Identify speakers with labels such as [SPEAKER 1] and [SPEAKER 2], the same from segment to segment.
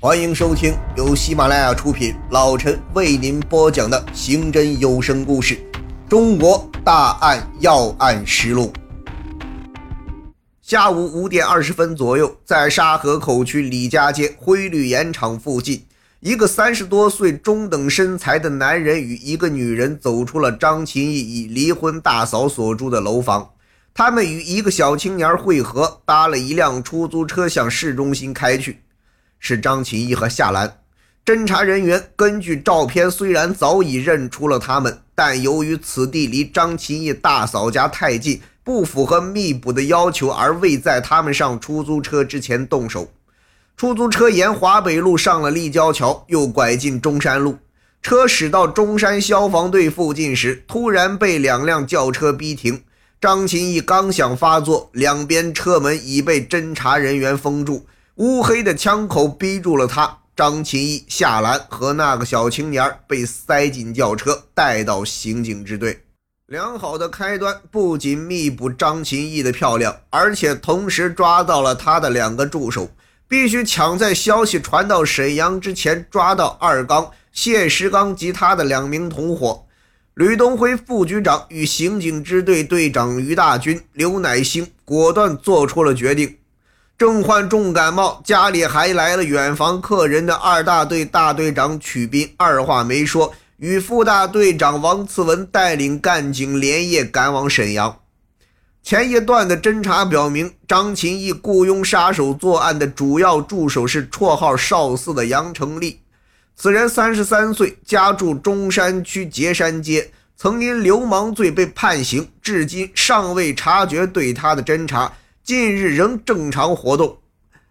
[SPEAKER 1] 欢迎收听由喜马拉雅出品，老陈为您播讲的刑侦有声故事《中国大案要案实录》。下午五点二十分左右，在沙河口区李家街灰绿盐场附近，一个三十多岁、中等身材的男人与一个女人走出了张琴义以离婚大嫂所住的楼房。他们与一个小青年会合，搭了一辆出租车向市中心开去。是张琴义和夏兰。侦查人员根据照片，虽然早已认出了他们，但由于此地离张琴义大嫂家太近，不符合密捕的要求，而未在他们上出租车之前动手。出租车沿华北路上了立交桥，又拐进中山路。车驶到中山消防队附近时，突然被两辆轿车逼停。张琴义刚想发作，两边车门已被侦查人员封住。乌黑的枪口逼住了他，张琴义、夏兰和那个小青年被塞进轿车，带到刑警支队。良好的开端不仅弥补张琴义的漂亮，而且同时抓到了他的两个助手。必须抢在消息传到沈阳之前抓到二刚、谢石刚及他的两名同伙。吕东辉副局长与刑警支队队长于大军、刘乃兴果断做出了决定。正患重感冒，家里还来了远房客人的二大队大队长曲斌，二话没说，与副大队长王次文带领干警连夜赶往沈阳。前一段的侦查表明，张琴义雇佣杀手作案的主要助手是绰号“少四”的杨成立。此人三十三岁，家住中山区碣山街，曾因流氓罪被判刑，至今尚未察觉对他的侦查。近日仍正常活动。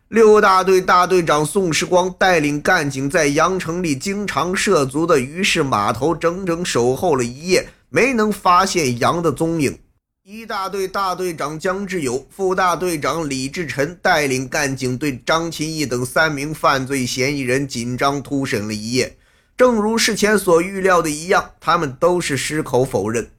[SPEAKER 1] 六大队大队长宋时光带领干警在杨城里经常涉足的鱼市码头整整守候了一夜，没能发现杨的踪影。一大队大队长姜志友、副大队长李志臣带领干警对张琴义等三名犯罪嫌疑人紧张突审了一夜。正如事前所预料的一样，他们都是矢口否认。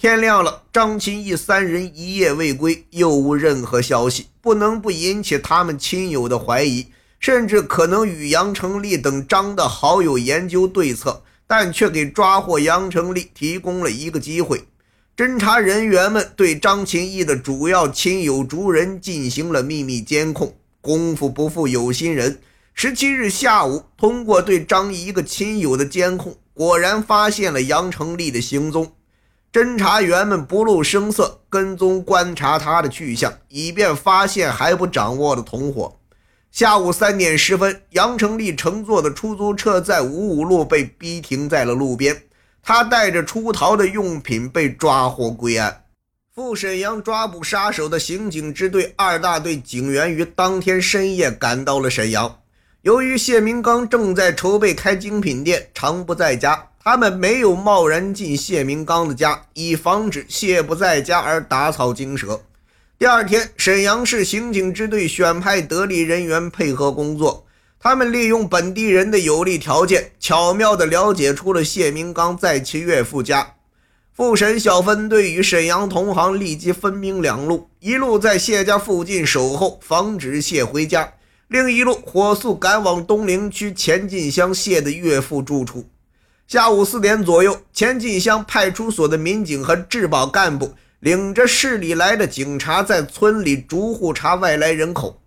[SPEAKER 1] 天亮了，张琴义三人一夜未归，又无任何消息，不能不引起他们亲友的怀疑，甚至可能与杨成立等张的好友研究对策，但却给抓获杨成立提供了一个机会。侦查人员们对张琴义的主要亲友族人进行了秘密监控，功夫不负有心人，十七日下午，通过对张一个亲友的监控，果然发现了杨成立的行踪。侦查员们不露声色跟踪观察他的去向，以便发现还不掌握的同伙。下午三点十分，杨成立乘坐的出租车在五五路被逼停在了路边，他带着出逃的用品被抓获归案。赴沈阳抓捕杀手的刑警支队二大队警员于当天深夜赶到了沈阳。由于谢明刚正在筹备开精品店，常不在家。他们没有贸然进谢明刚的家，以防止谢不在家而打草惊蛇。第二天，沈阳市刑警支队选派得力人员配合工作，他们利用本地人的有利条件，巧妙地了解出了谢明刚在其岳父家。复审小分队与沈阳同行立即分兵两路，一路在谢家附近守候，防止谢回家；另一路火速赶往东陵区前进乡谢的岳父住处。下午四点左右，前进乡派出所的民警和治保干部领着市里来的警察，在村里逐户查外来人口。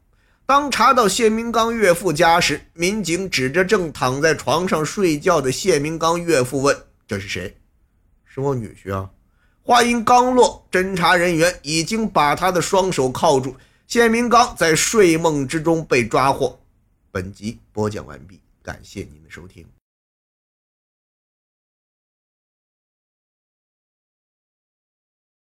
[SPEAKER 1] 当查到谢明刚岳父家时，民警指着正躺在床上睡觉的谢明刚岳父问：“这是谁？”“是我女婿啊。”话音刚落，侦查人员已经把他的双手铐住。谢明刚在睡梦之中被抓获。本集播讲完毕，感谢您的收听。